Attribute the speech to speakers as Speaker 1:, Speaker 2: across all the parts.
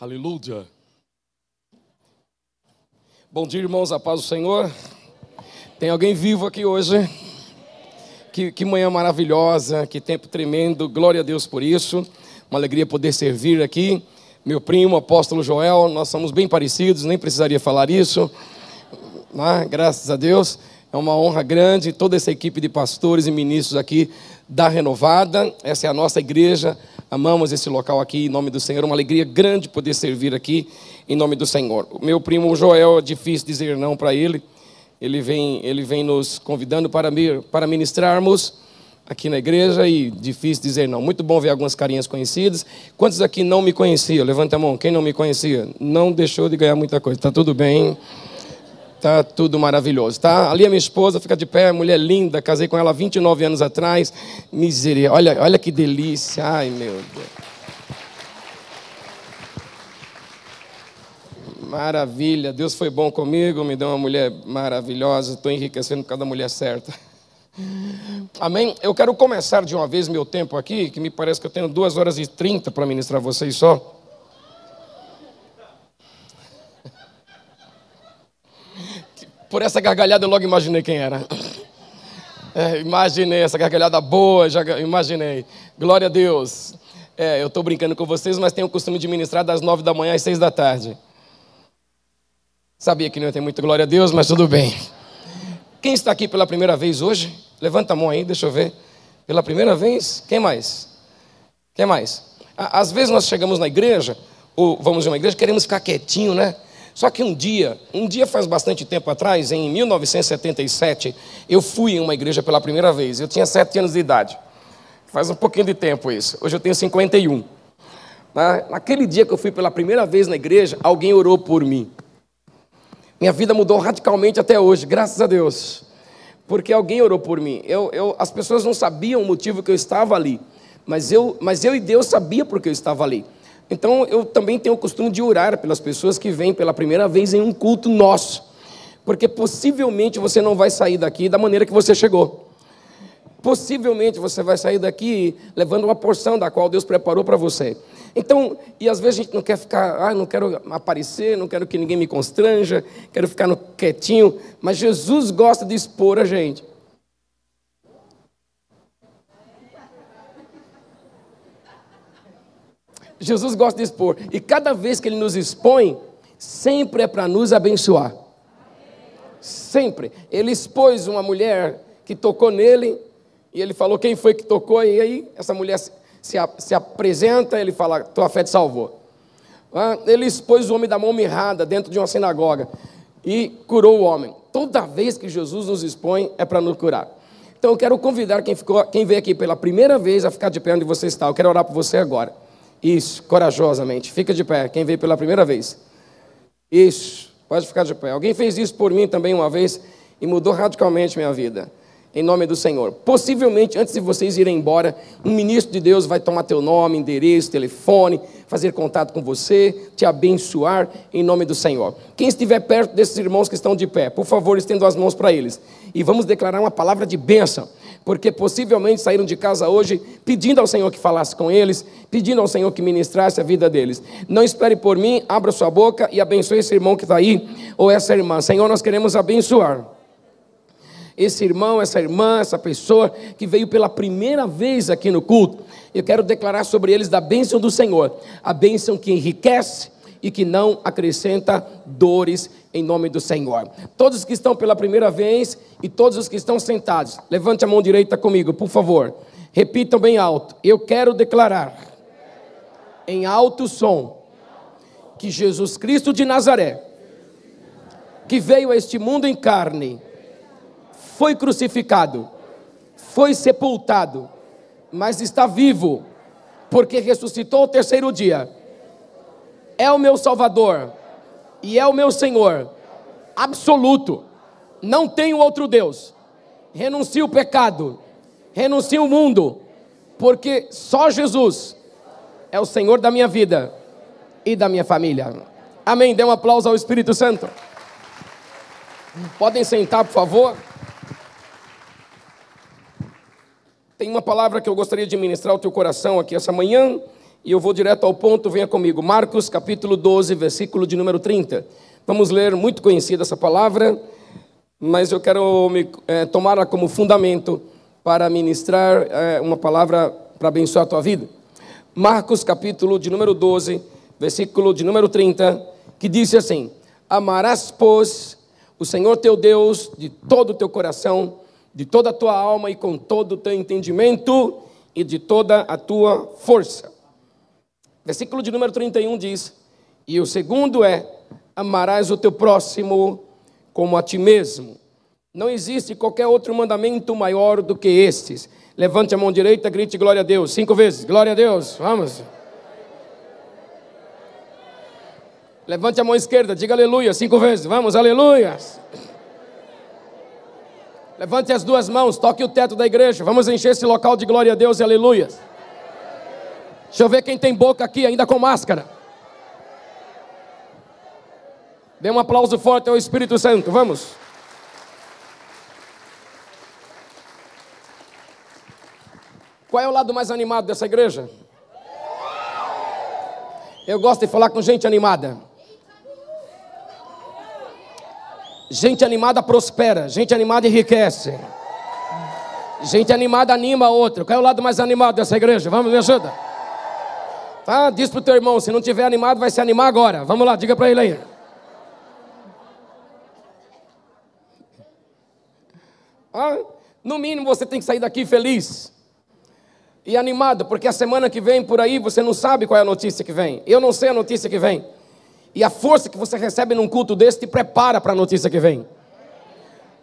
Speaker 1: Aleluia. Bom dia, irmãos, a paz do Senhor. Tem alguém vivo aqui hoje? Que, que manhã maravilhosa, que tempo tremendo, glória a Deus por isso. Uma alegria poder servir aqui. Meu primo, apóstolo Joel, nós somos bem parecidos, nem precisaria falar isso. Né? Graças a Deus, é uma honra grande. Toda essa equipe de pastores e ministros aqui da Renovada, essa é a nossa igreja Amamos esse local aqui em nome do Senhor. Uma alegria grande poder servir aqui em nome do Senhor. O meu primo Joel, é difícil dizer não para ele. Ele vem, ele vem nos convidando para, para ministrarmos aqui na igreja e difícil dizer não. Muito bom ver algumas carinhas conhecidas. Quantos aqui não me conheciam? Levanta a mão. Quem não me conhecia? Não deixou de ganhar muita coisa. Tá tudo bem. Tá tudo maravilhoso, tá? Ali a minha esposa fica de pé, mulher linda, casei com ela 29 anos atrás. Miseria, olha, olha que delícia. Ai, meu Deus. Maravilha, Deus foi bom comigo, me deu uma mulher maravilhosa, estou enriquecendo por causa da mulher certa. Amém? Eu quero começar de uma vez meu tempo aqui, que me parece que eu tenho duas horas e trinta para ministrar vocês só. Por essa gargalhada eu logo imaginei quem era. É, imaginei essa gargalhada boa, já imaginei. Glória a Deus. É, eu estou brincando com vocês, mas tenho o costume de ministrar das nove da manhã às seis da tarde. Sabia que não ia ter muito glória a Deus, mas tudo bem. Quem está aqui pela primeira vez hoje? Levanta a mão aí, deixa eu ver. Pela primeira vez? Quem mais? Quem mais? Às vezes nós chegamos na igreja, ou vamos em uma igreja, queremos ficar quietinho, né? Só que um dia, um dia faz bastante tempo atrás, em 1977, eu fui em uma igreja pela primeira vez. Eu tinha sete anos de idade. Faz um pouquinho de tempo isso. Hoje eu tenho 51. Naquele dia que eu fui pela primeira vez na igreja, alguém orou por mim. Minha vida mudou radicalmente até hoje, graças a Deus. Porque alguém orou por mim. Eu, eu, as pessoas não sabiam o motivo que eu estava ali. Mas eu, mas eu e Deus sabia porque eu estava ali. Então eu também tenho o costume de orar pelas pessoas que vêm pela primeira vez em um culto nosso, porque possivelmente você não vai sair daqui da maneira que você chegou. Possivelmente você vai sair daqui levando uma porção da qual Deus preparou para você. Então, e às vezes a gente não quer ficar, ah, não quero aparecer, não quero que ninguém me constranja, quero ficar no quietinho, mas Jesus gosta de expor a gente. Jesus gosta de expor. E cada vez que ele nos expõe, sempre é para nos abençoar. Sempre. Ele expôs uma mulher que tocou nele, e ele falou quem foi que tocou, e aí essa mulher se, se, se apresenta, ele fala, tua fé te salvou. Ah, ele expôs o homem da mão mirrada dentro de uma sinagoga e curou o homem. Toda vez que Jesus nos expõe, é para nos curar. Então eu quero convidar quem, ficou, quem veio aqui pela primeira vez a ficar de pé onde você está. Eu quero orar por você agora. Isso, corajosamente. Fica de pé, quem veio pela primeira vez. Isso, pode ficar de pé. Alguém fez isso por mim também uma vez e mudou radicalmente minha vida. Em nome do Senhor. Possivelmente, antes de vocês irem embora, um ministro de Deus vai tomar teu nome, endereço, telefone, fazer contato com você, te abençoar em nome do Senhor. Quem estiver perto desses irmãos que estão de pé, por favor, estenda as mãos para eles. E vamos declarar uma palavra de bênção porque possivelmente saíram de casa hoje pedindo ao Senhor que falasse com eles, pedindo ao Senhor que ministrasse a vida deles. Não espere por mim, abra sua boca e abençoe esse irmão que está aí, ou essa irmã. Senhor, nós queremos abençoar esse irmão, essa irmã, essa pessoa que veio pela primeira vez aqui no culto. Eu quero declarar sobre eles da bênção do Senhor, a bênção que enriquece e que não acrescenta dores em nome do Senhor. Todos os que estão pela primeira vez e todos os que estão sentados, levante a mão direita comigo, por favor. Repitam bem alto. Eu quero declarar em alto som que Jesus Cristo de Nazaré, que veio a este mundo em carne, foi crucificado, foi sepultado, mas está vivo, porque ressuscitou o terceiro dia. É o meu Salvador e é o meu Senhor absoluto. Não tenho outro Deus. Renuncio o pecado, renuncio o mundo, porque só Jesus é o Senhor da minha vida e da minha família. Amém. Dê um aplauso ao Espírito Santo. Podem sentar, por favor. Tem uma palavra que eu gostaria de ministrar ao teu coração aqui essa manhã, E eu vou direto ao ponto, venha comigo. Marcos capítulo 12, versículo de número 30. Vamos ler, muito conhecida essa palavra, mas eu quero me, é, tomá-la como fundamento para ministrar é, uma palavra para abençoar a tua vida. Marcos capítulo de número 12, versículo de número 30, que diz assim: Amarás, pois, o Senhor teu Deus de todo o teu coração, de toda a tua alma e com todo o teu entendimento e de toda a tua força. Versículo de número 31 diz: E o segundo é: Amarás o teu próximo como a ti mesmo. Não existe qualquer outro mandamento maior do que estes. Levante a mão direita, grite glória a Deus. Cinco vezes. Glória a Deus. Vamos. Levante a mão esquerda, diga aleluia cinco vezes. Vamos, aleluia. Levante as duas mãos, toque o teto da igreja. Vamos encher esse local de glória a Deus e aleluia. Deixa eu ver quem tem boca aqui ainda com máscara. Dê um aplauso forte ao Espírito Santo. Vamos. Qual é o lado mais animado dessa igreja? Eu gosto de falar com gente animada. Gente animada prospera, gente animada enriquece. Gente animada anima a outra. Qual é o lado mais animado dessa igreja? Vamos, me ajuda. Tá? Diz pro teu irmão, se não tiver animado, vai se animar agora. Vamos lá, diga para ele aí. Ah, no mínimo você tem que sair daqui feliz e animado, porque a semana que vem por aí você não sabe qual é a notícia que vem. Eu não sei a notícia que vem. E a força que você recebe num culto desse te prepara para a notícia que vem.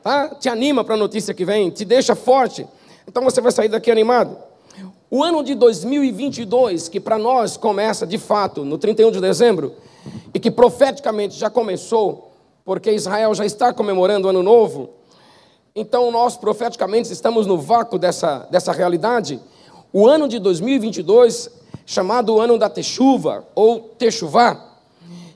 Speaker 1: Tá? Te anima para a notícia que vem, te deixa forte. Então você vai sair daqui animado. O ano de 2022, que para nós começa de fato no 31 de dezembro, e que profeticamente já começou, porque Israel já está comemorando o ano novo, então nós profeticamente estamos no vácuo dessa, dessa realidade. O ano de 2022, chamado ano da Techuva, ou Techuvá,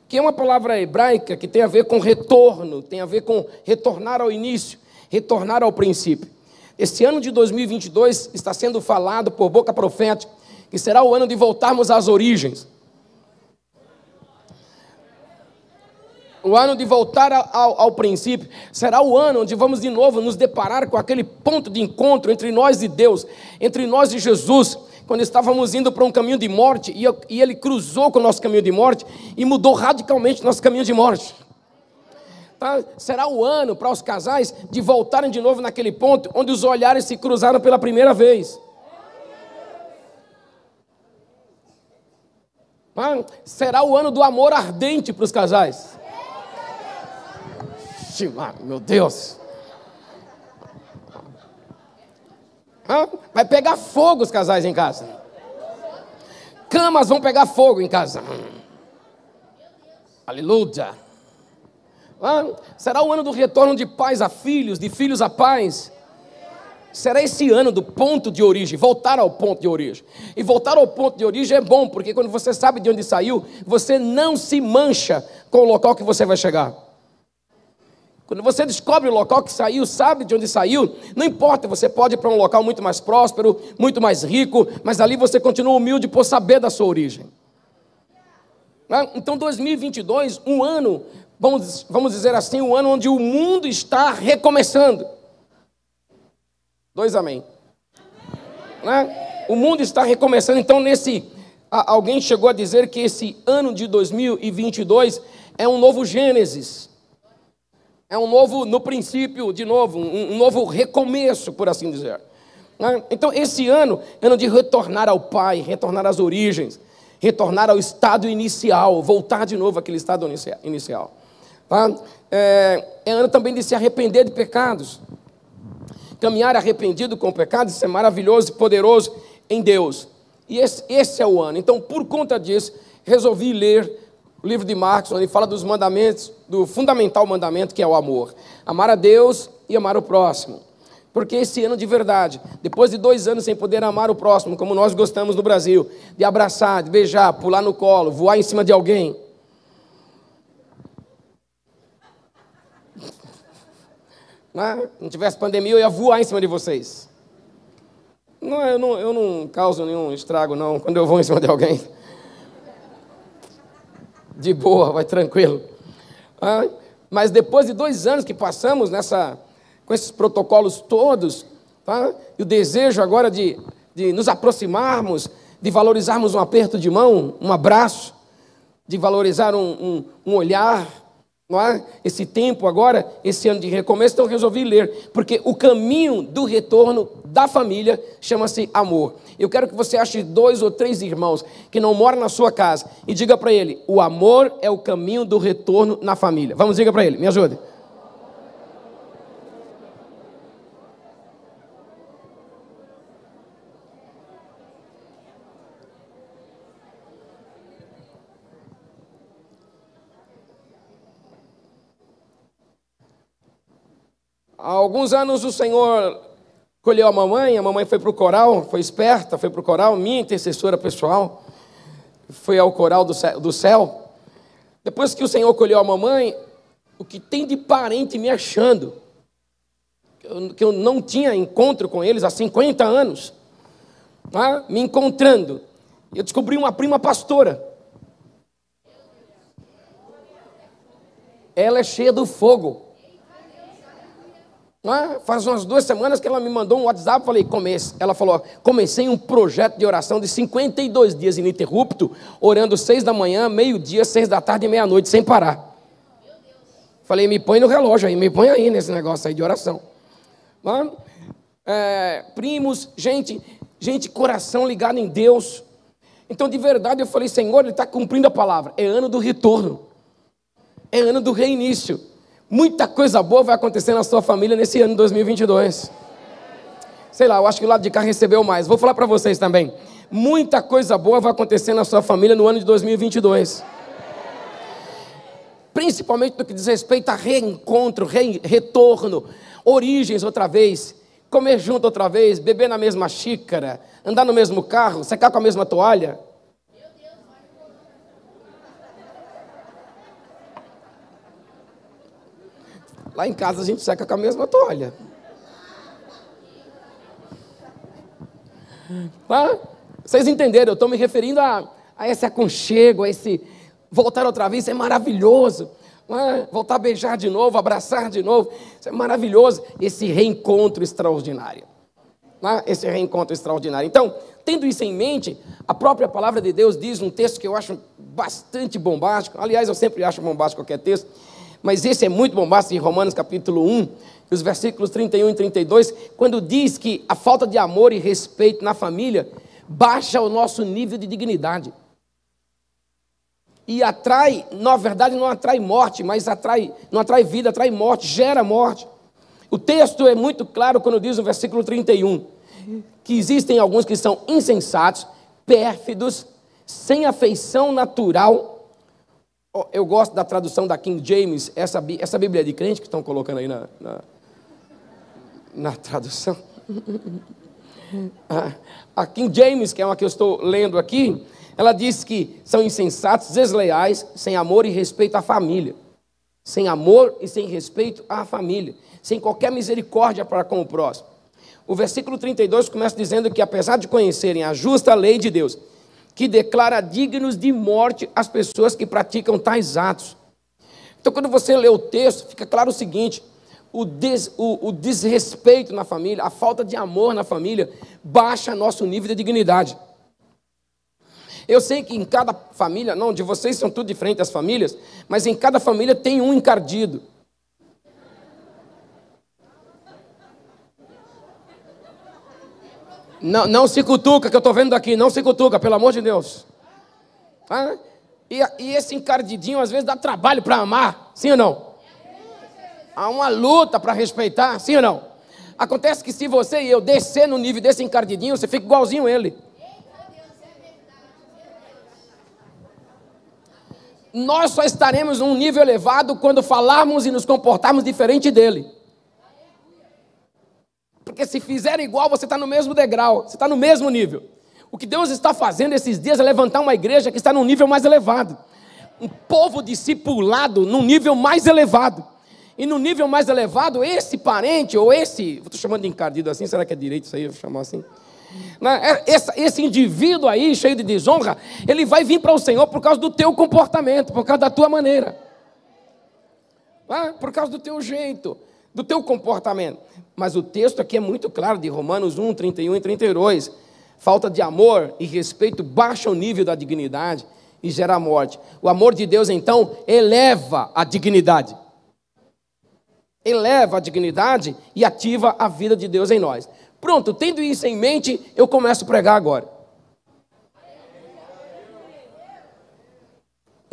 Speaker 1: que é uma palavra hebraica que tem a ver com retorno, tem a ver com retornar ao início, retornar ao princípio. Este ano de 2022 está sendo falado por boca profética que será o ano de voltarmos às origens. O ano de voltar ao, ao, princípio será o ano onde vamos de novo nos deparar com aquele ponto de encontro entre nós e Deus, entre nós e Jesus, quando estávamos indo para um caminho de morte e, e ele cruzou com o nosso caminho de morte e mudou radicalmente nosso caminho de morte. Tá? Será o ano para os casais de voltarem de novo naquele ponto onde os olhares se cruzaram pela primeira vez. Tá? Será o ano do amor ardente para os casais. Meu Deus. Vai pegar fogo os casais em casa. Camas vão pegar fogo em casa. Aleluia. Será o ano do retorno de pais a filhos, de filhos a pais. Será esse ano do ponto de origem, voltar ao ponto de origem. E voltar ao ponto de origem é bom, porque quando você sabe de onde saiu, você não se mancha com o local que você vai chegar. Quando você descobre o local que saiu, sabe de onde saiu, não importa, você pode ir para um local muito mais próspero, muito mais rico, mas ali você continua humilde por saber da sua origem. Né? Então, 2022, um ano, vamos, vamos dizer assim, um ano onde o mundo está recomeçando. Dois amém. Né? O mundo está recomeçando, então, nesse. Alguém chegou a dizer que esse ano de 2022 é um novo Gênesis. É um novo, no princípio, de novo, um, novo recomeço, por assim dizer. Né? Então, esse ano, ano de retornar ao Pai, retornar às origens, retornar ao estado inicial, voltar de novo àquele estado inicial. Tá? É, ano também de se arrepender de pecados. Caminhar arrependido com o pecado, isso é maravilhoso e poderoso em Deus. E esse, esse é o ano. Então, por conta disso, resolvi ler o livro de Marcos, onde fala dos mandamentos, do fundamental mandamento que é o amor. Amar a Deus e amar o próximo. Porque esse ano de verdade, depois de dois anos sem poder amar o próximo, como nós gostamos no Brasil, de abraçar, de beijar, pular no colo, voar em cima de alguém. Né? não tivesse pandemia, eu ia voar em cima de vocês. Não, eu, não, eu não causo nenhum estrago, não, quando eu vou em cima de alguém. De boa, vai tranquilo. Mas depois de dois anos que passamos nessa, com esses protocolos todos, tá? e o desejo agora de, de nos aproximarmos, de valorizarmos um aperto de mão, um abraço, de valorizar um, um, um olhar, não é? Esse tempo agora, esse ano de recomeço, então resolvi ler, porque o caminho do retorno da família chama-se amor. Eu quero que você ache dois ou três irmãos que não moram na sua casa e diga para ele: o amor é o caminho do retorno na família. Vamos, diga para ele, me ajude. Há alguns anos o Senhor colheu a mamãe, a mamãe foi para o coral, foi esperta, foi para o coral, minha intercessora pessoal, foi ao coral do céu. Depois que o Senhor colheu a mamãe, o que tem de parente me achando, que eu não tinha encontro com eles há 50 anos, tá? me encontrando, eu descobri uma prima pastora. Ela é cheia do fogo. Faz umas duas semanas que ela me mandou um WhatsApp, falei, comece. Ela falou, comecei um projeto de oração de 52 dias ininterrupto, orando seis da manhã, meio-dia, seis da tarde e meia-noite, sem parar. Falei, me põe no relógio aí, me põe aí nesse negócio aí de oração. É, primos, gente, gente, coração ligado em Deus. Então, de verdade, eu falei, Senhor, Ele está cumprindo a palavra. É ano do retorno. É ano do reinício. Muita coisa boa vai acontecer na sua família nesse ano de 2022. Sei lá, eu acho que o lado de cá recebeu mais. Vou falar para vocês também. Muita coisa boa vai acontecer na sua família no ano de 2022. Principalmente no que diz respeito a reencontro, re retorno, origens outra vez, comer junto outra vez, beber na mesma xícara, andar no mesmo carro, secar com a mesma toalha. Lá em casa a gente seca com a mesma toalha. Ah, vocês entenderam? Eu estou me referindo a, a, esse aconchego, a esse voltar outra vez, isso é maravilhoso. Voltar a beijar de novo, abraçar de novo, isso é maravilhoso. Esse reencontro extraordinário. Ah, esse reencontro extraordinário. Então, tendo isso em mente, a própria palavra de Deus diz um texto que eu acho bastante bombástico. Aliás, eu sempre acho bombástico qualquer texto mas esse é muito bombástico em Romanos capítulo 1, os versículos 31 e 32, quando diz que a falta de amor e respeito na família baixa o nosso nível de dignidade. E atrai, na verdade não atrai morte, mas atrai, não atrai vida, atrai morte, gera morte. O texto é muito claro quando diz no versículo 31 que existem alguns que são insensatos, pérfidos, sem afeição natural eu gosto da tradução da King James, essa, essa Bíblia de crente que estão colocando aí na, na, na tradução. A King James, que é uma que eu estou lendo aqui, ela diz que são insensatos, desleais, sem amor e respeito à família. Sem amor e sem respeito à família. Sem qualquer misericórdia para com o próximo. O versículo 32 começa dizendo que, apesar de conhecerem a justa lei de Deus, que declara dignos de morte as pessoas que praticam tais atos. Então, quando você lê o texto, fica claro o seguinte: o, des, o, o desrespeito na família, a falta de amor na família, baixa nosso nível de dignidade. Eu sei que em cada família, não, de vocês são tudo diferentes as famílias, mas em cada família tem um encardido. Não, não se cutuca, que eu estou vendo aqui, não se cutuca, pelo amor de Deus. Ah, e, e esse encardidinho às vezes dá trabalho para amar, sim ou não? Há uma luta para respeitar, sim ou não? Acontece que se você e eu descer no nível desse encardidinho, você fica igualzinho ele. Nós só estaremos num nível elevado quando falarmos e nos comportarmos diferente dele. Porque se fizer igual, você está no mesmo degrau, você está no mesmo nível. O que Deus está fazendo esses dias é levantar uma igreja que está num nível mais elevado. Um povo discipulado num nível mais elevado. E no nível mais elevado, esse parente ou esse, estou chamando de encardido assim, será que é direito isso aí? Eu vou chamar assim. Né? É, esse indivíduo aí, cheio de desonra, ele vai vir para o Senhor por causa do teu comportamento, por causa da tua maneira. Né? Por causa do teu jeito, do teu comportamento. Mas o texto aqui é muito claro, de Romanos 1, 31 e 32. Falta de amor e respeito baixa o nível da dignidade e gera morte. O amor de Deus, então, eleva a dignidade. Eleva a dignidade e ativa a vida de Deus em nós. Pronto, tendo isso em mente, eu começo a pregar agora.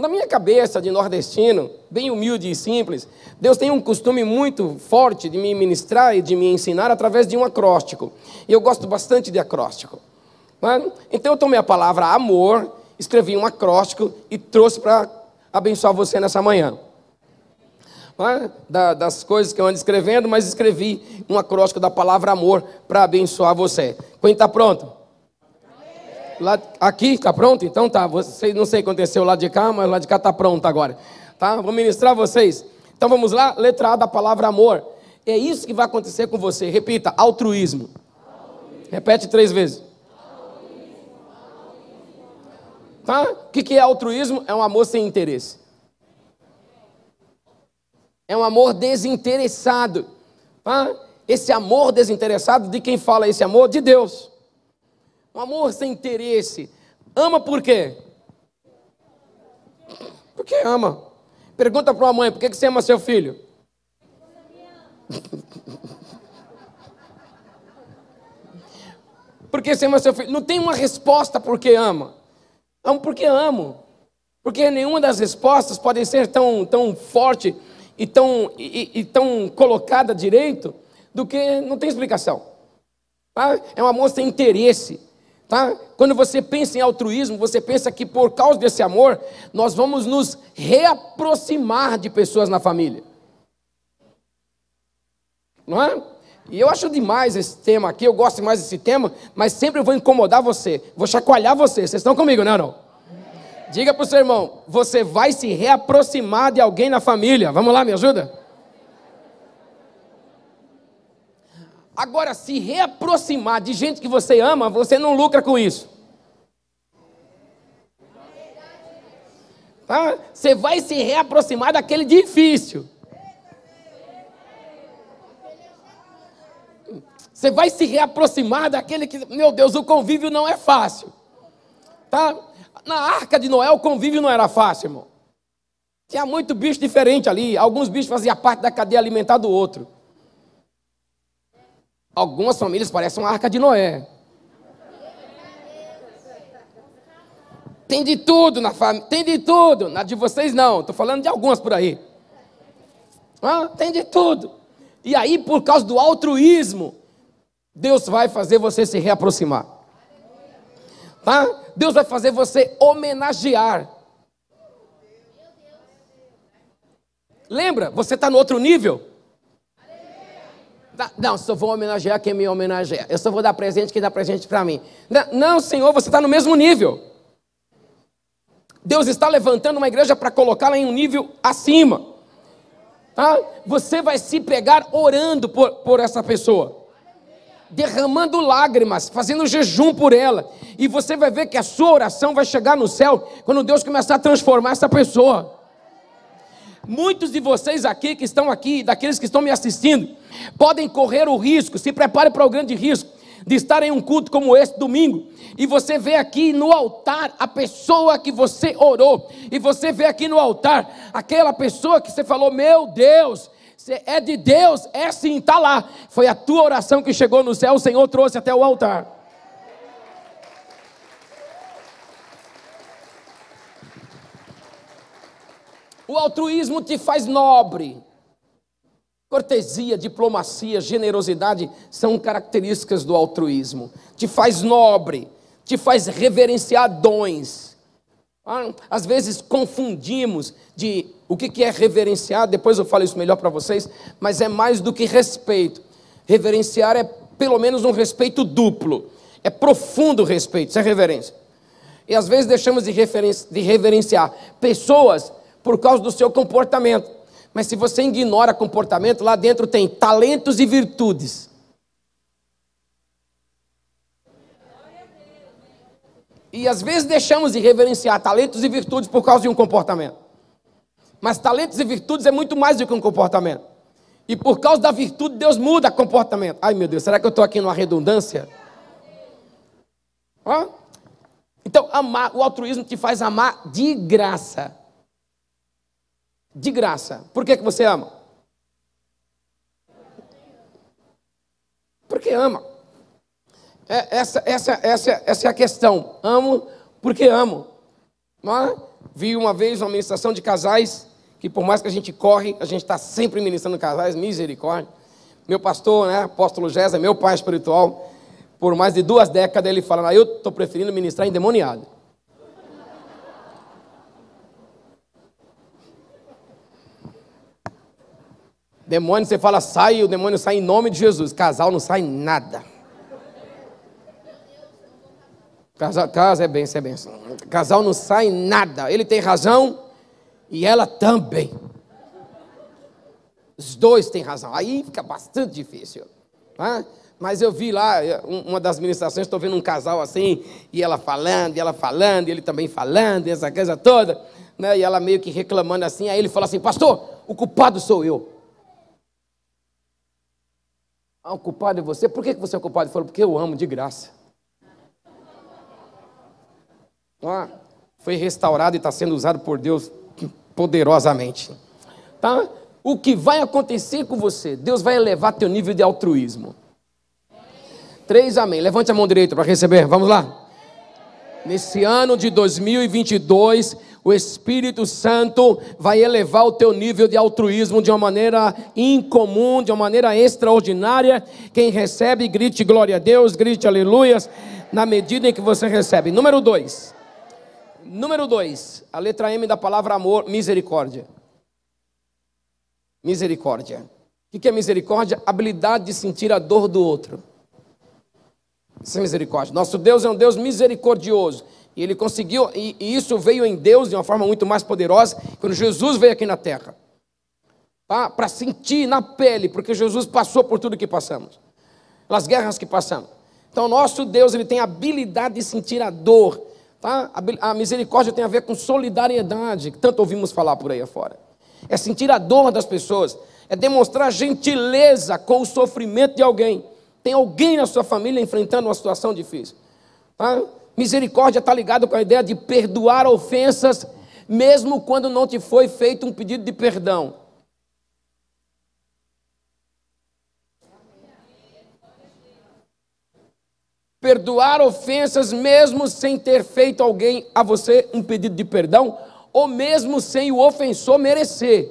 Speaker 1: Na minha cabeça de nordestino, bem humilde e simples, Deus tem um costume muito forte de me ministrar e de me ensinar através de um acróstico. E eu gosto bastante de acróstico. Então eu tomei a palavra amor, escrevi um acróstico e trouxe para abençoar você nessa manhã. Das coisas que eu ando escrevendo, mas escrevi um acróstico da palavra amor para abençoar você. Quem está pronto? Lá, aqui está pronto? Então tá. Você, não sei o que aconteceu lá de cá, mas lá de cá está pronto agora. Tá? Vou ministrar vocês. Então vamos lá, letra A da palavra amor. É isso que vai acontecer com você. Repita, altruísmo. altruísmo. Repete três vezes. Tá? O que é altruísmo? É um amor sem interesse. É um amor desinteressado. Tá? Esse amor desinteressado, de quem fala esse amor? De Deus. Um amor sem interesse. Ama por quê? Porque ama. Pergunta para a mãe, por que você ama seu filho? Porque você ama seu filho. Não tem uma resposta porque ama. Amo porque amo. Porque nenhuma das respostas pode ser tão, tão forte e tão, e, e tão colocada direito do que não tem explicação. Tá? É um amor sem interesse. Tá? Quando você pensa em altruísmo, você pensa que por causa desse amor, nós vamos nos reaproximar de pessoas na família. Não é? E eu acho demais esse tema aqui, eu gosto mais desse tema, mas sempre vou incomodar você, vou chacoalhar você. Vocês estão comigo, não é não? Diga para o seu irmão, você vai se reaproximar de alguém na família. Vamos lá, me ajuda? Agora, se reaproximar de gente que você ama, você não lucra com isso. Tá? Você vai se reaproximar daquele difícil. Você vai se reaproximar daquele que, meu Deus, o convívio não é fácil. Tá? Na arca de Noé, o convívio não era fácil, irmão. Tinha muito bicho diferente ali. Alguns bichos faziam parte da cadeia alimentar do outro. Algumas famílias parecem uma arca de Noé. Tem de tudo na família. Tem de tudo. Na de vocês não. Estou falando de algumas por aí. Ah, tem de tudo. E aí, por causa do altruísmo, Deus vai fazer você se reaproximar. Tá? Deus vai fazer você homenagear. Lembra? Você está no outro nível? Não, só vou homenagear quem me homenageia. Eu só vou dar presente quem dá presente para mim. Não, Senhor, você está no mesmo nível. Deus está levantando uma igreja para colocá-la em um nível acima. Tá? Você vai se pegar orando por, por essa pessoa derramando lágrimas, fazendo jejum por ela. E você vai ver que a sua oração vai chegar no céu quando Deus começar a transformar essa pessoa. Muitos de vocês aqui que estão aqui, daqueles que estão me assistindo, podem correr o risco, se prepare para o grande risco de estar em um culto como esse domingo e você vê aqui no altar a pessoa que você orou, e você vê aqui no altar aquela pessoa que você falou: Meu Deus, é de Deus, é sim, está lá. Foi a tua oração que chegou no céu, o Senhor trouxe até o altar. O altruísmo te faz nobre. Cortesia, diplomacia, generosidade são características do altruísmo. Te faz nobre, te faz reverenciar dons ah, às vezes confundimos de o que é reverenciar, depois eu falo isso melhor para vocês, mas é mais do que respeito. Reverenciar é pelo menos um respeito duplo, é profundo respeito, isso é reverência. E às vezes deixamos de, de reverenciar pessoas por causa do seu comportamento. Mas se você ignora comportamento, lá dentro tem talentos e virtudes. E às vezes deixamos de reverenciar talentos e virtudes por causa de um comportamento. Mas talentos e virtudes é muito mais do que um comportamento. E por causa da virtude, Deus muda comportamento. Ai meu Deus, será que eu estou aqui numa redundância? Então, amar, o altruísmo te faz amar de graça. De graça. Por que, que você ama? Porque ama. É, essa, essa, essa, essa é a questão. Amo porque amo. Vi uma vez uma ministração de casais que por mais que a gente corre, a gente está sempre ministrando casais, misericórdia. Meu pastor, né, apóstolo Gésa, meu pai espiritual, por mais de duas décadas ele fala, ah, eu estou preferindo ministrar endemoniado. Demônio, você fala, sai, o demônio sai em nome de Jesus. Casal não sai nada. Casal, casa é benção, é benção. Casal não sai nada. Ele tem razão, e ela também. Os dois têm razão. Aí fica bastante difícil. Tá? Mas eu vi lá, uma das ministrações, estou vendo um casal assim, e ela falando, e ela falando, e ele também falando, e essa coisa toda, né? e ela meio que reclamando assim. Aí ele falou assim: Pastor, o culpado sou eu. Ah, o culpado é você? Por que você é o culpado? Ele falou: Porque eu amo de graça. Ah, foi restaurado e está sendo usado por Deus poderosamente. Tá? O que vai acontecer com você? Deus vai elevar teu nível de altruísmo. Três amém. Levante a mão direita para receber. Vamos lá. Nesse ano de 2022, o Espírito Santo vai elevar o teu nível de altruísmo de uma maneira incomum, de uma maneira extraordinária. Quem recebe, grite glória a Deus, grite aleluias, na medida em que você recebe. Número dois. Número dois, a letra M da palavra amor, misericórdia. Misericórdia. O que é misericórdia? Habilidade de sentir a dor do outro. Isso é misericórdia. Nosso Deus é um Deus misericordioso. E ele conseguiu, e, e isso veio em Deus de uma forma muito mais poderosa quando Jesus veio aqui na terra. Tá? Para sentir na pele, porque Jesus passou por tudo que passamos, pelas guerras que passamos. Então, nosso Deus ele tem a habilidade de sentir a dor Tá? A misericórdia tem a ver com solidariedade, que tanto ouvimos falar por aí afora. É sentir a dor das pessoas, é demonstrar gentileza com o sofrimento de alguém. Tem alguém na sua família enfrentando uma situação difícil. Tá? Misericórdia está ligado com a ideia de perdoar ofensas, mesmo quando não te foi feito um pedido de perdão. perdoar ofensas mesmo sem ter feito alguém a você um pedido de perdão, ou mesmo sem o ofensor merecer.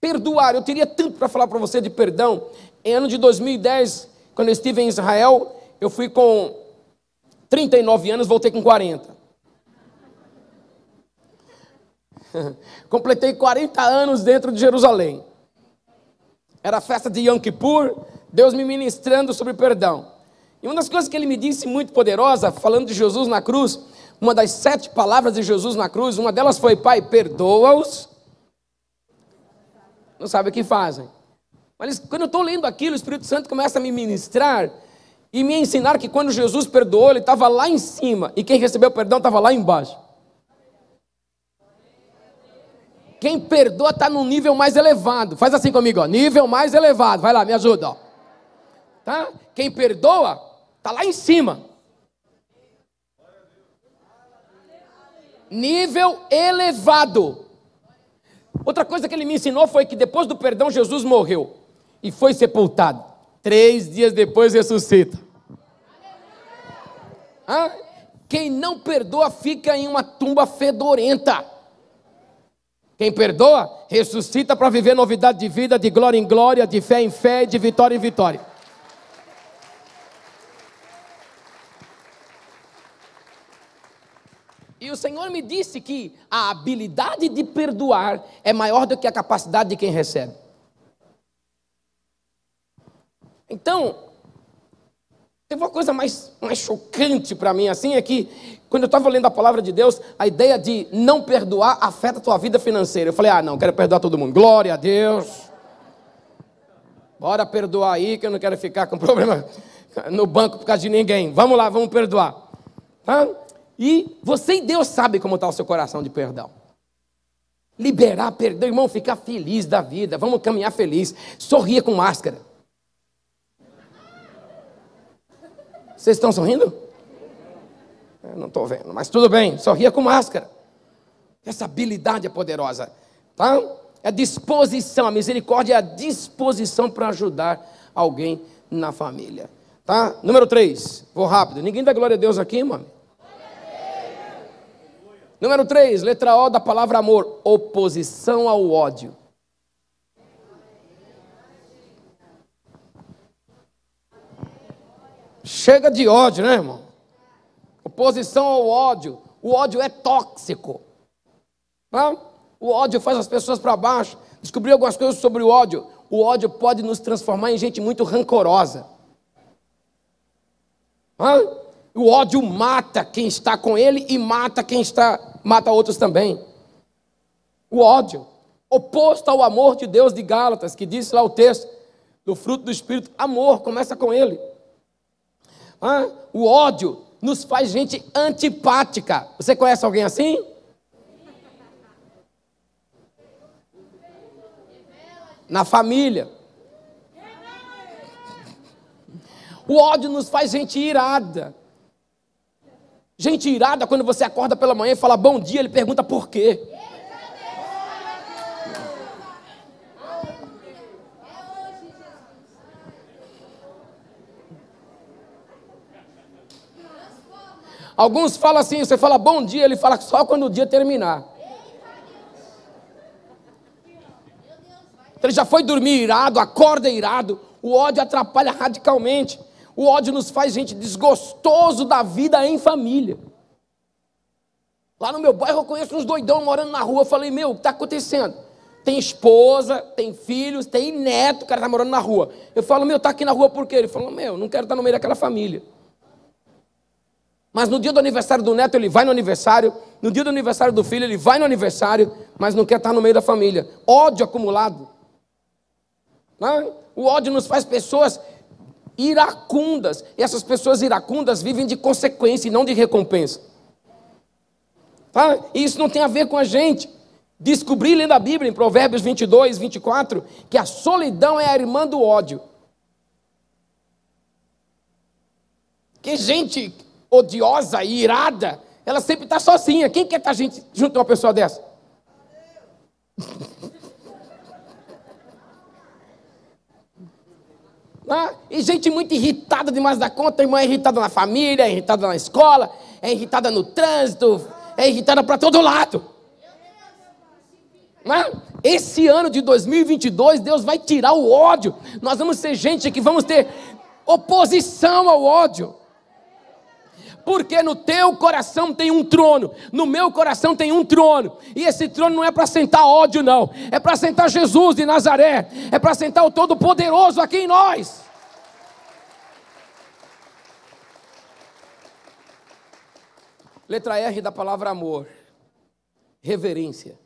Speaker 1: Perdoar, eu teria tanto para falar para você de perdão. Em ano de 2010, quando eu estive em Israel, eu fui com 39 anos, voltei com 40. Completei 40 anos dentro de Jerusalém. Era a festa de Yom Kippur, Deus me ministrando sobre perdão. E uma das coisas que ele me disse muito poderosa, falando de Jesus na cruz, uma das sete palavras de Jesus na cruz, uma delas foi: Pai, perdoa-os. Não sabe o que fazem. Mas quando eu estou lendo aquilo, o Espírito Santo começa a me ministrar e me ensinar que quando Jesus perdoou, ele estava lá em cima e quem recebeu perdão estava lá embaixo. Quem perdoa está num nível mais elevado. Faz assim comigo, ó. Nível mais elevado. Vai lá, me ajuda, ó. Tá? Quem perdoa está lá em cima. Nível elevado. Outra coisa que ele me ensinou foi que depois do perdão, Jesus morreu e foi sepultado. Três dias depois ressuscita. Ah, quem não perdoa fica em uma tumba fedorenta. Quem perdoa, ressuscita para viver novidade de vida, de glória em glória, de fé em fé, de vitória em vitória. E o Senhor me disse que a habilidade de perdoar é maior do que a capacidade de quem recebe. Então, teve uma coisa mais, mais chocante para mim assim, é que quando eu estava lendo a palavra de Deus, a ideia de não perdoar afeta a tua vida financeira. Eu falei, ah, não, quero perdoar todo mundo. Glória a Deus. Bora perdoar aí, que eu não quero ficar com problema no banco por causa de ninguém. Vamos lá, vamos perdoar. Tá? E você e Deus sabe como está o seu coração de perdão. Liberar perdão, irmão, ficar feliz da vida. Vamos caminhar feliz. Sorria com máscara. Vocês estão sorrindo? Eu não estou vendo, mas tudo bem. Sorria com máscara. Essa habilidade é poderosa. Tá? É disposição, a misericórdia é a disposição para ajudar alguém na família. Tá? Número 3, vou rápido. Ninguém dá glória a Deus aqui, mano? Número 3, letra O da palavra amor: oposição ao ódio. Chega de ódio, né, irmão? Oposição ao ódio. O ódio é tóxico. Tá? O ódio faz as pessoas para baixo. Descobri algumas coisas sobre o ódio. O ódio pode nos transformar em gente muito rancorosa. O ódio mata quem está com ele e mata quem está, mata outros também. O ódio, oposto ao amor de Deus de Gálatas, que disse lá o texto, do fruto do Espírito, amor, começa com ele. O ódio nos faz gente antipática. Você conhece alguém assim? Na família. O ódio nos faz gente irada. Gente irada, quando você acorda pela manhã e fala bom dia, ele pergunta por quê. Alguns falam assim, você fala bom dia, ele fala só quando o dia terminar. Ele já foi dormir irado, acorda irado. O ódio atrapalha radicalmente. O ódio nos faz gente desgostoso da vida em família. Lá no meu bairro eu conheço uns doidão morando na rua. Eu falei, meu, o que está acontecendo? Tem esposa, tem filhos, tem neto, o cara está morando na rua. Eu falo, meu, está aqui na rua por quê? Ele falou, meu, não quero estar no meio daquela família. Mas no dia do aniversário do neto, ele vai no aniversário. No dia do aniversário do filho, ele vai no aniversário, mas não quer estar no meio da família. Ódio acumulado. Não? O ódio nos faz pessoas iracundas. E essas pessoas iracundas vivem de consequência e não de recompensa. Tá? E isso não tem a ver com a gente. Descobri lendo a Bíblia, em Provérbios 22, 24, que a solidão é a irmã do ódio. Que gente odiosa e irada, ela sempre está sozinha. Quem quer estar tá junto a uma pessoa dessa? Né? E gente muito irritada demais da conta, irmã é irritada na família, é irritada na escola, é irritada no trânsito, é irritada para todo lado. Né? Esse ano de 2022, Deus vai tirar o ódio. Nós vamos ser gente que vamos ter oposição ao ódio. Porque no teu coração tem um trono, no meu coração tem um trono, e esse trono não é para sentar ódio, não, é para sentar Jesus de Nazaré, é para sentar o Todo-Poderoso aqui em nós. Letra R da palavra amor, reverência.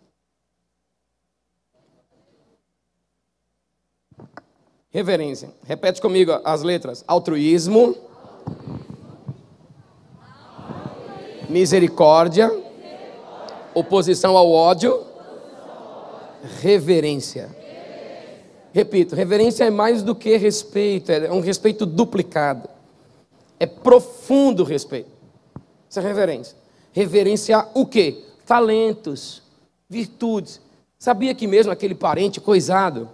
Speaker 1: Reverência. Repete comigo as letras: altruísmo misericórdia, oposição ao ódio, reverência. Repito, reverência é mais do que respeito, é um respeito duplicado. É profundo respeito. Isso é reverência. Reverenciar o quê? Talentos, virtudes. Sabia que mesmo aquele parente coisado,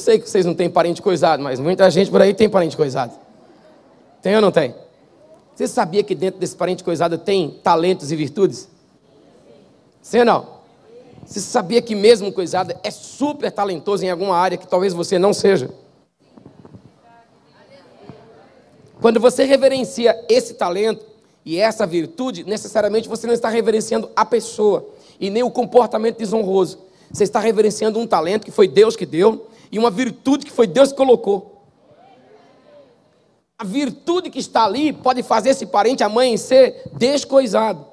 Speaker 1: sei que vocês não têm parente coisado, mas muita gente por aí tem parente coisado. Tem ou não tem? Você sabia que dentro desse parente coisado tem talentos e virtudes? Sim ou não? Você sabia que mesmo coisado é super talentoso em alguma área que talvez você não seja? Quando você reverencia esse talento e essa virtude, necessariamente você não está reverenciando a pessoa e nem o comportamento desonroso. Você está reverenciando um talento que foi Deus que deu, e uma virtude que foi Deus que colocou. A virtude que está ali pode fazer esse parente amanhecer descoisado.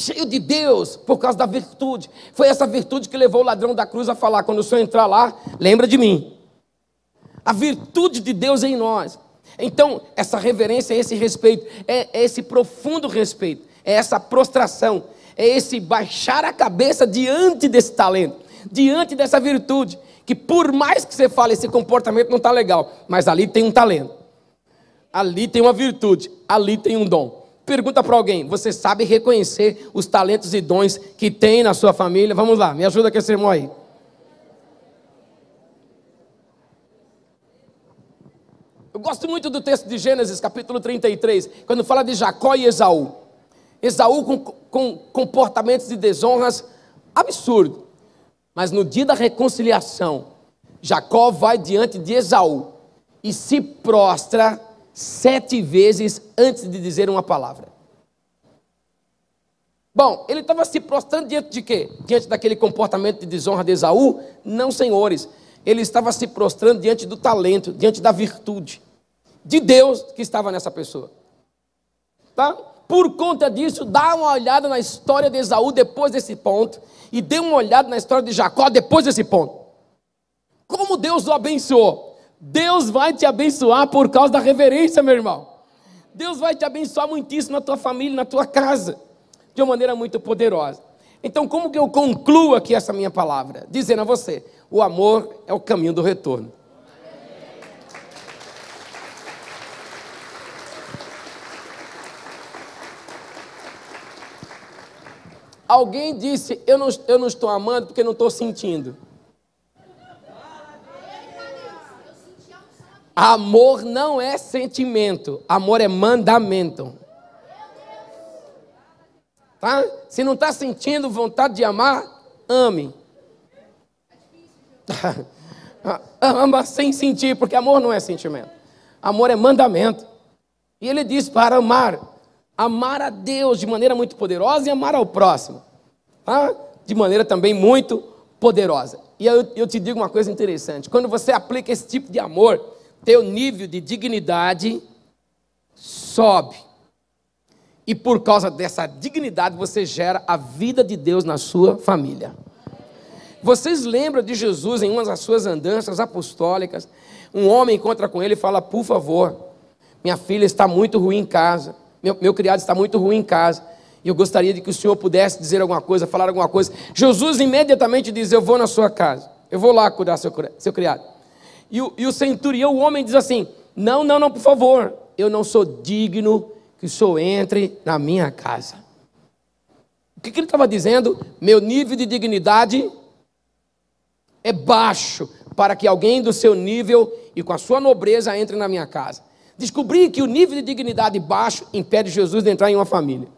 Speaker 1: cheio de Deus, por causa da virtude. Foi essa virtude que levou o ladrão da cruz a falar: quando o senhor entrar lá, lembra de mim. A virtude de Deus em nós. Então, essa reverência, esse respeito, é, é esse profundo respeito, é essa prostração, é esse baixar a cabeça diante desse talento, diante dessa virtude, que por mais que você fale, esse comportamento não está legal, mas ali tem um talento, ali tem uma virtude, ali tem um dom. Pergunta para alguém: você sabe reconhecer os talentos e dons que tem na sua família? Vamos lá, me ajuda com esse irmão aí. Eu gosto muito do texto de Gênesis, capítulo 33, quando fala de Jacó e Esaú. Esaú com, com comportamentos de desonras absurdos. Mas no dia da reconciliação, Jacó vai diante de Esaú e se prostra sete vezes antes de dizer uma palavra. Bom, ele estava se prostrando diante de quê? Diante daquele comportamento de desonra de Esaú? Não, senhores. Ele estava se prostrando diante do talento, diante da virtude de Deus que estava nessa pessoa. Tá? Por conta disso, dá uma olhada na história de Esaú depois desse ponto e dê uma olhada na história de Jacó depois desse ponto. Como Deus o abençoou? Deus vai te abençoar por causa da reverência, meu irmão. Deus vai te abençoar muitíssimo na tua família, na tua casa, de uma maneira muito poderosa. Então, como que eu concluo aqui essa minha palavra? Dizendo a você: o amor é o caminho do retorno. Alguém disse: eu não, eu não estou amando porque não estou sentindo. Amor não é sentimento, amor é mandamento. Tá? Se não está sentindo vontade de amar, ame. Ama sem sentir, porque amor não é sentimento. Amor é mandamento. E ele diz para amar, amar a Deus de maneira muito poderosa e amar ao próximo, tá? de maneira também muito poderosa. E eu, eu te digo uma coisa interessante: quando você aplica esse tipo de amor, teu nível de dignidade sobe. E por causa dessa dignidade você gera a vida de Deus na sua família. Vocês lembram de Jesus em uma das suas andanças apostólicas? Um homem encontra com ele e fala: Por favor, minha filha está muito ruim em casa, meu, meu criado está muito ruim em casa, e eu gostaria de que o senhor pudesse dizer alguma coisa, falar alguma coisa. Jesus imediatamente diz: Eu vou na sua casa, eu vou lá cuidar seu, seu criado. E o, e o centurião, o homem, diz assim: Não, não, não, por favor, eu não sou digno que o senhor entre na minha casa. O que, que ele estava dizendo? Meu nível de dignidade é baixo para que alguém do seu nível e com a sua nobreza entre na minha casa. Descobri que o nível de dignidade baixo impede Jesus de entrar em uma família.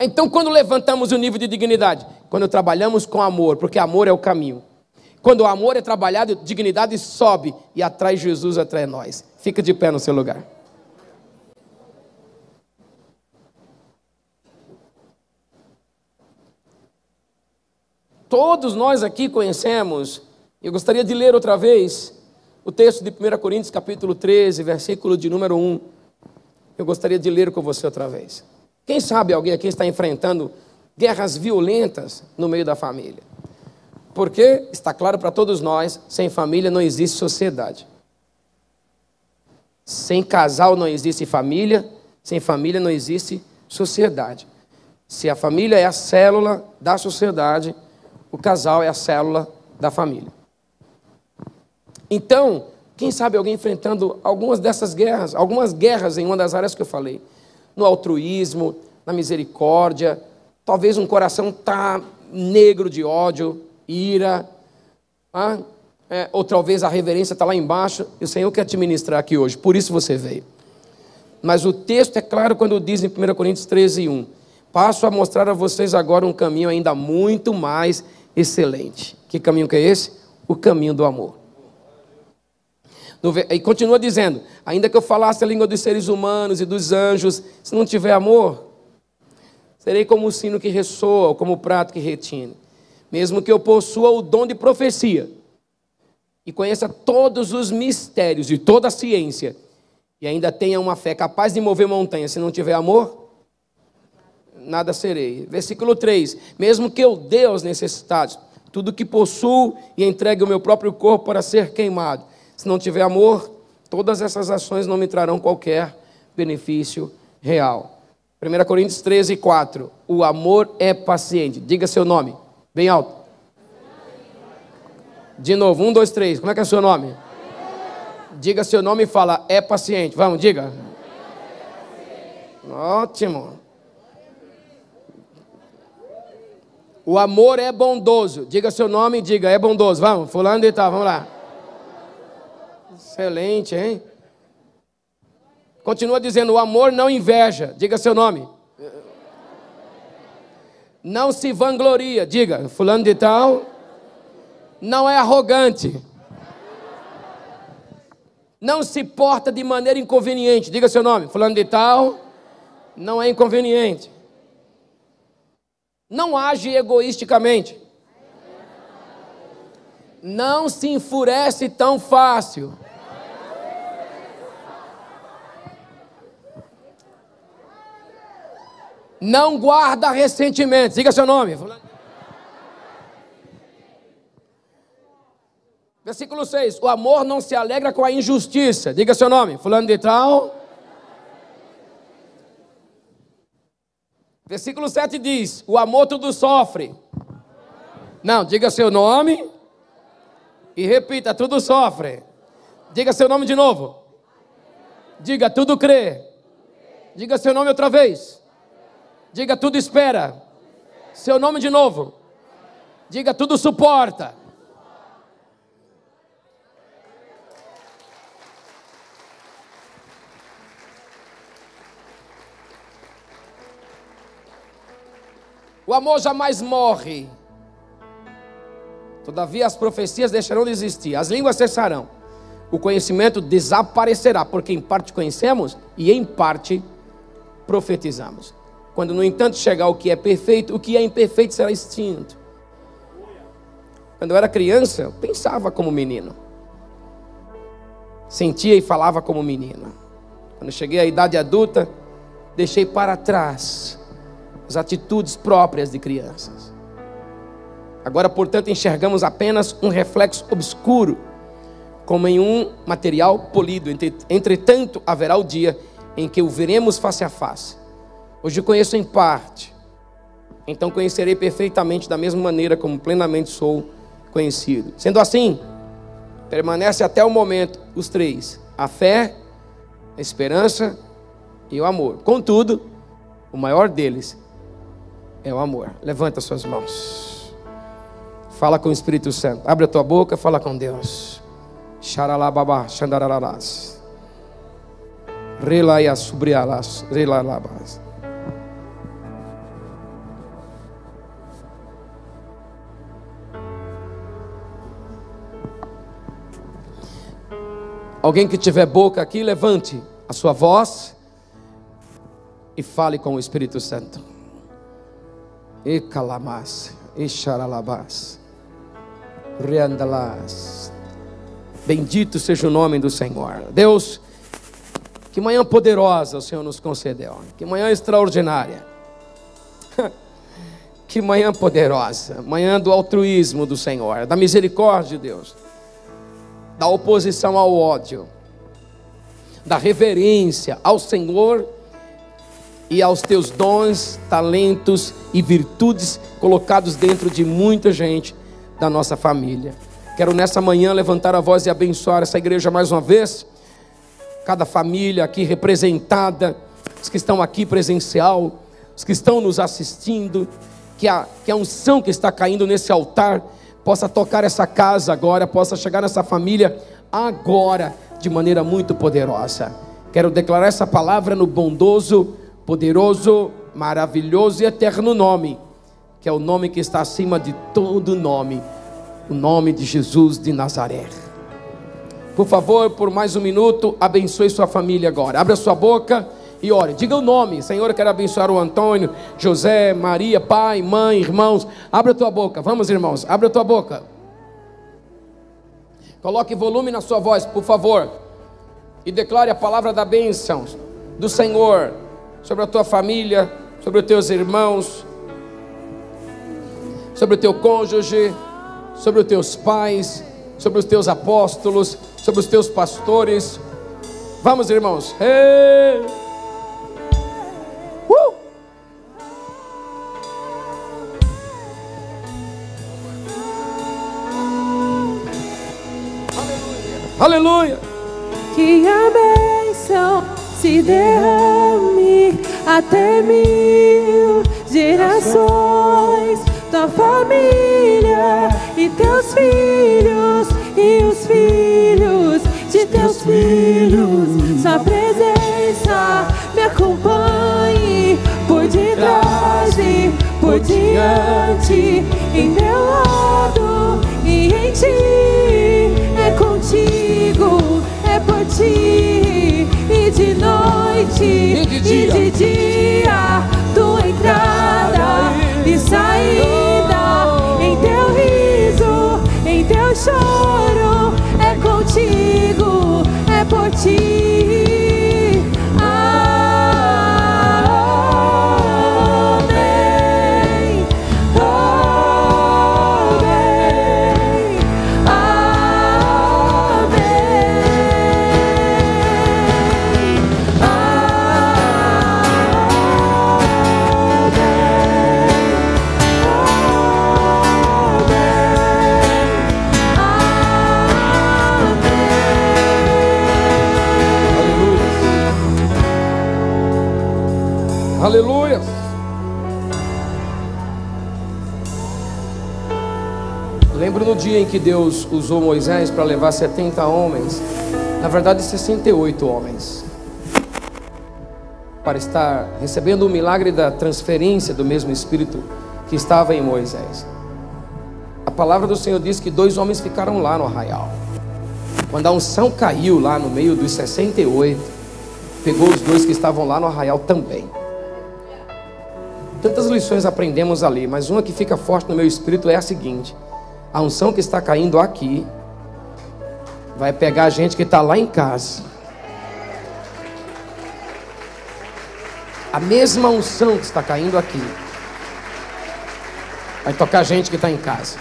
Speaker 1: Então, quando levantamos o nível de dignidade? Quando trabalhamos com amor, porque amor é o caminho. Quando o amor é trabalhado, dignidade sobe e atrai Jesus, atrai nós. Fica de pé no seu lugar. Todos nós aqui conhecemos, eu gostaria de ler outra vez o texto de 1 Coríntios, capítulo 13, versículo de número 1. Eu gostaria de ler com você outra vez. Quem sabe alguém aqui está enfrentando guerras violentas no meio da família? Porque está claro para todos nós: sem família não existe sociedade. Sem casal não existe família, sem família não existe sociedade. Se a família é a célula da sociedade, o casal é a célula da família. Então, quem sabe alguém enfrentando algumas dessas guerras, algumas guerras em uma das áreas que eu falei, no altruísmo, na misericórdia, talvez um coração tá negro de ódio, ira, ah, é, ou talvez a reverência está lá embaixo, e o Senhor quer te ministrar aqui hoje, por isso você veio. Mas o texto é claro quando diz em 1 Coríntios 13, 1: Passo a mostrar a vocês agora um caminho ainda muito mais excelente. Que caminho que é esse? O caminho do amor. E continua dizendo: ainda que eu falasse a língua dos seres humanos e dos anjos, se não tiver amor, serei como o sino que ressoa, ou como o prato que retine mesmo que eu possua o dom de profecia e conheça todos os mistérios e toda a ciência, e ainda tenha uma fé capaz de mover montanhas, se não tiver amor, nada serei. Versículo 3: Mesmo que eu dê aos necessitados tudo que possuo e entregue o meu próprio corpo para ser queimado, se não tiver amor, todas essas ações não me trarão qualquer benefício real. 1 Coríntios 13, 4. O amor é paciente. Diga seu nome, bem alto. De novo, um, dois, três. Como é que é seu nome? Diga seu nome e fala, é paciente. Vamos, diga. Ótimo. O amor é bondoso. Diga seu nome e diga, é bondoso. Vamos, fulano de tal, vamos lá. Excelente, hein? Continua dizendo, o amor não inveja. Diga seu nome. Não se vangloria. Diga, fulano de tal. Não é arrogante. Não se porta de maneira inconveniente. Diga seu nome. Fulano de tal. Não é inconveniente. Não age egoisticamente. Não se enfurece tão fácil. Não guarda ressentimentos. Diga seu nome. Versículo 6. O amor não se alegra com a injustiça. Diga seu nome. Fulano de tal. Versículo 7 diz: O amor tudo sofre. Não, diga seu nome. E repita: tudo sofre. Diga seu nome de novo. Diga tudo crê. Diga seu nome outra vez. Diga tudo espera. Seu nome de novo. Diga tudo suporta. O amor jamais morre. Todavia as profecias deixarão de existir, as línguas cessarão, o conhecimento desaparecerá, porque em parte conhecemos e em parte profetizamos. Quando, no entanto, chegar o que é perfeito, o que é imperfeito será extinto. Quando eu era criança, eu pensava como menino. Sentia e falava como menino. Quando cheguei à idade adulta, deixei para trás as atitudes próprias de crianças. Agora, portanto, enxergamos apenas um reflexo obscuro, como em um material polido. Entretanto, haverá o dia em que o veremos face a face Hoje conheço em parte, então conhecerei perfeitamente da mesma maneira como plenamente sou conhecido. Sendo assim, permanece até o momento os três: a fé, a esperança e o amor. Contudo, o maior deles é o amor. Levanta suas mãos. Fala com o Espírito Santo. Abre a tua boca, fala com Deus. Xaralababa, xandarararás. Relaias, subrialas, relalabas. Alguém que tiver boca aqui, levante a sua voz e fale com o Espírito Santo. E calamas, e xaralabás, reandalás. Bendito seja o nome do Senhor. Deus, que manhã poderosa o Senhor nos concedeu. Que manhã extraordinária. Que manhã poderosa. Manhã do altruísmo do Senhor, da misericórdia de Deus da oposição ao ódio, da reverência ao Senhor e aos teus dons, talentos e virtudes colocados dentro de muita gente da nossa família. Quero nessa manhã levantar a voz e abençoar essa igreja mais uma vez, cada família aqui representada, os que estão aqui presencial, os que estão nos assistindo, que a, que a unção que está caindo nesse altar possa tocar essa casa agora, possa chegar nessa família agora, de maneira muito poderosa. Quero declarar essa palavra no bondoso, poderoso, maravilhoso e eterno nome, que é o nome que está acima de todo nome, o nome de Jesus de Nazaré. Por favor, por mais um minuto, abençoe sua família agora. Abra sua boca e ore. Diga o nome. Senhor, eu quero abençoar o Antônio, José, Maria, pai, mãe, irmãos. Abra a tua boca. Vamos, irmãos. Abra a tua boca. Coloque volume na sua voz, por favor. E declare a palavra da bênção do Senhor sobre a tua família, sobre os teus irmãos, sobre o teu cônjuge, sobre os teus pais, sobre os teus apóstolos, sobre os teus pastores. Vamos, irmãos. Hey! Uh! Aleluia.
Speaker 2: Que a bênção se derrame até mil gerações, tua família e teus filhos e os filhos de teus filhos. Sua presença me acompanhe por diante, em meu lado e em ti. É contigo, é por ti, e de noite
Speaker 1: E de dia.
Speaker 2: e de dia, tua entrada e saída, em teu riso, em teu choro, é contigo, é por ti.
Speaker 1: Que Deus usou Moisés para levar 70 homens, na verdade 68 homens, para estar recebendo o milagre da transferência do mesmo Espírito que estava em Moisés. A palavra do Senhor diz que dois homens ficaram lá no arraial. Quando a unção caiu lá no meio dos 68, pegou os dois que estavam lá no arraial também. Tantas lições aprendemos ali, mas uma que fica forte no meu espírito é a seguinte: a unção que está caindo aqui vai pegar a gente que está lá em casa. A mesma unção que está caindo aqui vai tocar a gente que está em casa.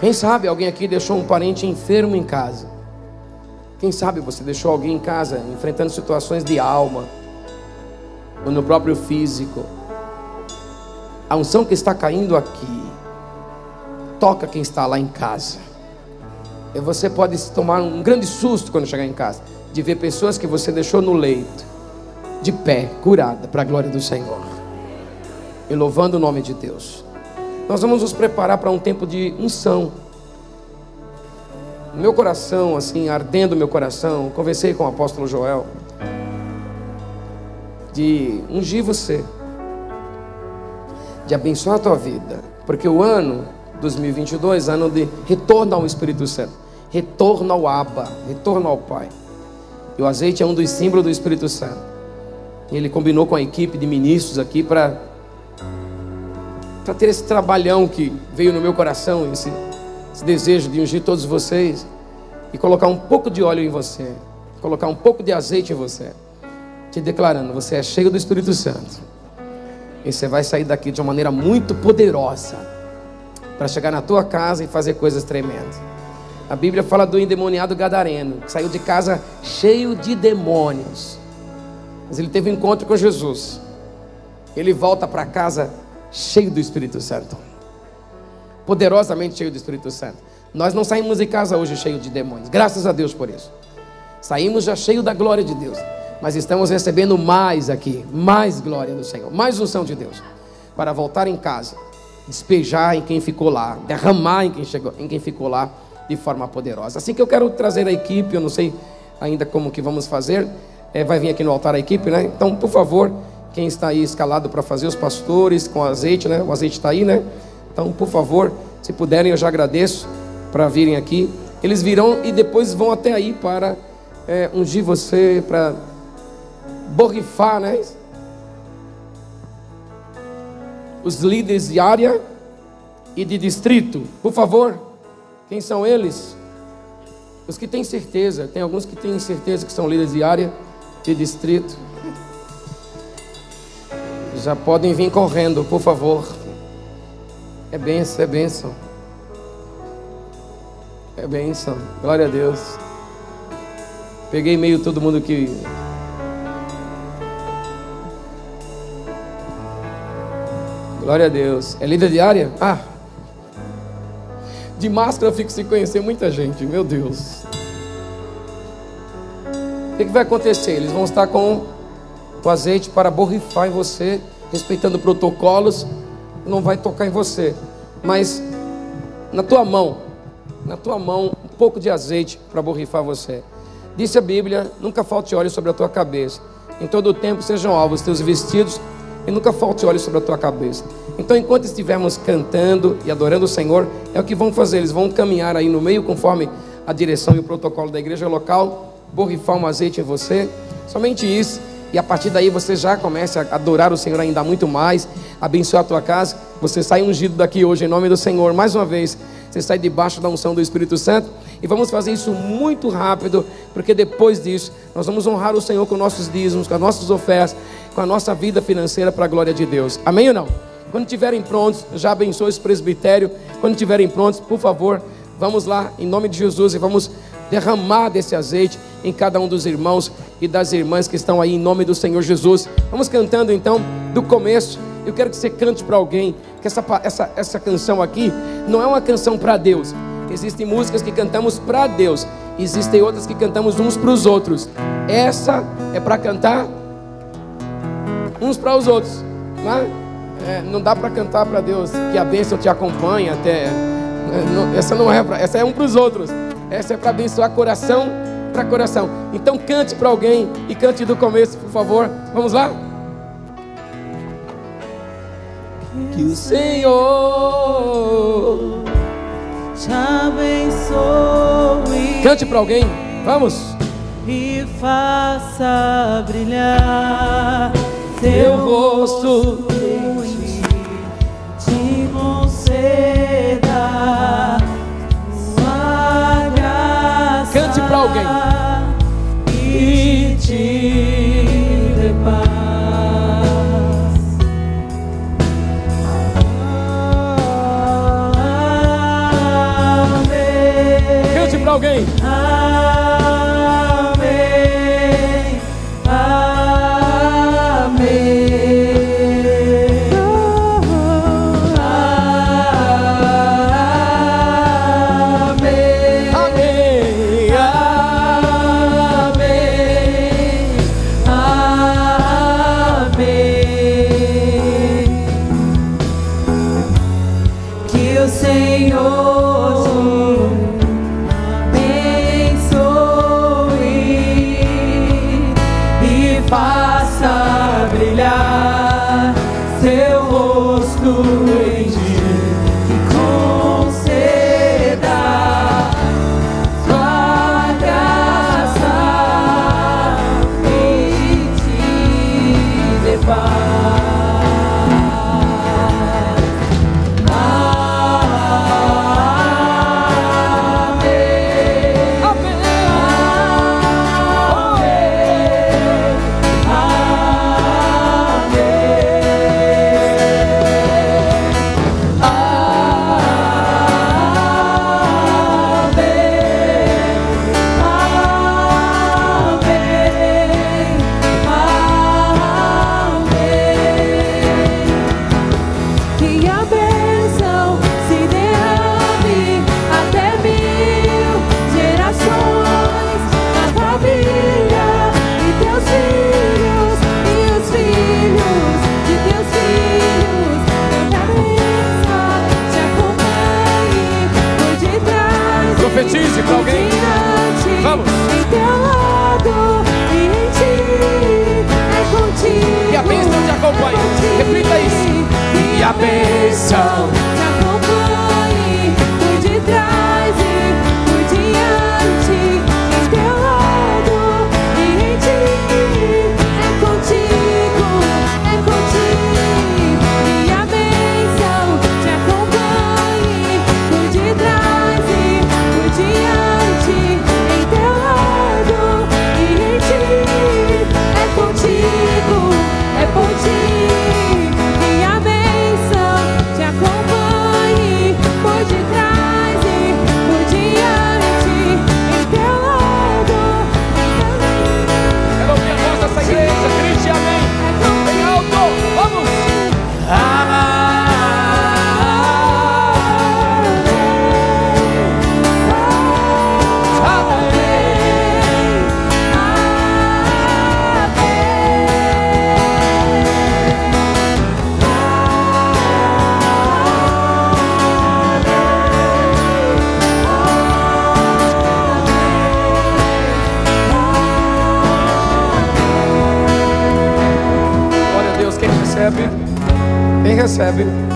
Speaker 1: Quem sabe alguém aqui deixou um parente enfermo em casa? Quem sabe você deixou alguém em casa enfrentando situações de alma ou no próprio físico? A unção que está caindo aqui toca quem está lá em casa. E você pode se tomar um grande susto quando chegar em casa de ver pessoas que você deixou no leito, de pé, curada, para a glória do Senhor, e louvando o nome de Deus. Nós vamos nos preparar para um tempo de unção. Meu coração, assim, ardendo meu coração, conversei com o apóstolo Joel de ungir você, de abençoar a tua vida, porque o ano 2022, ano de retorno ao Espírito Santo, retorno ao Abba, retorno ao Pai. E o azeite é um dos símbolos do Espírito Santo. Ele combinou com a equipe de ministros aqui para para ter esse trabalhão que veio no meu coração, esse, esse desejo de ungir todos vocês e colocar um pouco de óleo em você, colocar um pouco de azeite em você, te declarando: você é cheio do Espírito Santo. E você vai sair daqui de uma maneira muito poderosa para chegar na tua casa e fazer coisas tremendas. A Bíblia fala do endemoniado gadareno, que saiu de casa cheio de demônios. Mas ele teve um encontro com Jesus. Ele volta para casa cheio do Espírito Santo. Poderosamente cheio do Espírito Santo. Nós não saímos de casa hoje cheio de demônios. Graças a Deus por isso. Saímos já cheio da glória de Deus. Mas estamos recebendo mais aqui, mais glória do Senhor, mais unção de Deus, para voltar em casa, despejar em quem ficou lá, derramar em quem, chegou, em quem ficou lá de forma poderosa. Assim que eu quero trazer a equipe, eu não sei ainda como que vamos fazer, é, vai vir aqui no altar a equipe, né? Então, por favor, quem está aí escalado para fazer os pastores com azeite, né? O azeite está aí, né? Então, por favor, se puderem, eu já agradeço para virem aqui. Eles virão e depois vão até aí para é, ungir você, para borrifar, né? Os líderes de área e de distrito, por favor. Quem são eles? Os que têm certeza. Tem alguns que têm certeza que são líderes de área, de distrito. Já podem vir correndo, por favor. É benção, é benção. É benção. Glória a Deus. Peguei meio todo mundo que. Glória a Deus. É líder diária? Ah. De máscara eu fico sem conhecer muita gente, meu Deus. O que, que vai acontecer? Eles vão estar com o azeite para borrifar em você, respeitando protocolos, não vai tocar em você, mas na tua mão, na tua mão, um pouco de azeite para borrifar você. Disse a Bíblia: nunca falte óleo sobre a tua cabeça. Em todo o tempo sejam alvos teus vestidos e nunca falte óleo sobre a tua cabeça. Então, enquanto estivermos cantando e adorando o Senhor, é o que vão fazer. Eles vão caminhar aí no meio conforme a direção e o protocolo da igreja local, borrifar um azeite em você. Somente isso. E a partir daí você já começa a adorar o Senhor ainda muito mais, abençoar a tua casa. Você sai ungido daqui hoje em nome do Senhor. Mais uma vez, você sai debaixo da unção do Espírito Santo. E vamos fazer isso muito rápido, porque depois disso nós vamos honrar o Senhor com nossos dízimos, com as nossas ofertas, com a nossa vida financeira para a glória de Deus. Amém ou não? Quando estiverem prontos, já abençoe esse presbitério. Quando estiverem prontos, por favor, vamos lá em nome de Jesus e vamos derramar desse azeite em cada um dos irmãos e das irmãs que estão aí em nome do Senhor Jesus. Vamos cantando então do começo. Eu quero que você cante para alguém que essa, essa, essa canção aqui não é uma canção para Deus. Existem músicas que cantamos para Deus, existem outras que cantamos uns para os outros. Essa é para cantar uns para os outros. Não, é? Não dá para cantar para Deus que a bênção te acompanha até. É, essa não é para, essa é um para os outros. Essa é para abençoar coração para coração. Então cante para alguém e cante do começo, por favor. Vamos lá? Que o Senhor
Speaker 2: te abençoe.
Speaker 1: Cante para alguém. Vamos.
Speaker 2: E faça brilhar
Speaker 1: teu rosto
Speaker 2: te conceda sua graça.
Speaker 1: Cante para alguém.
Speaker 2: E te dê paz. Amém.
Speaker 1: Cante para alguém. Profetize
Speaker 2: por
Speaker 1: alguém. Vamos.
Speaker 2: Em teu lado e em ti é contigo.
Speaker 1: Que a bênção te
Speaker 2: contigo.
Speaker 1: Repita isso.
Speaker 2: E a bênção te acompanhe
Speaker 1: recebe? Quem recebe?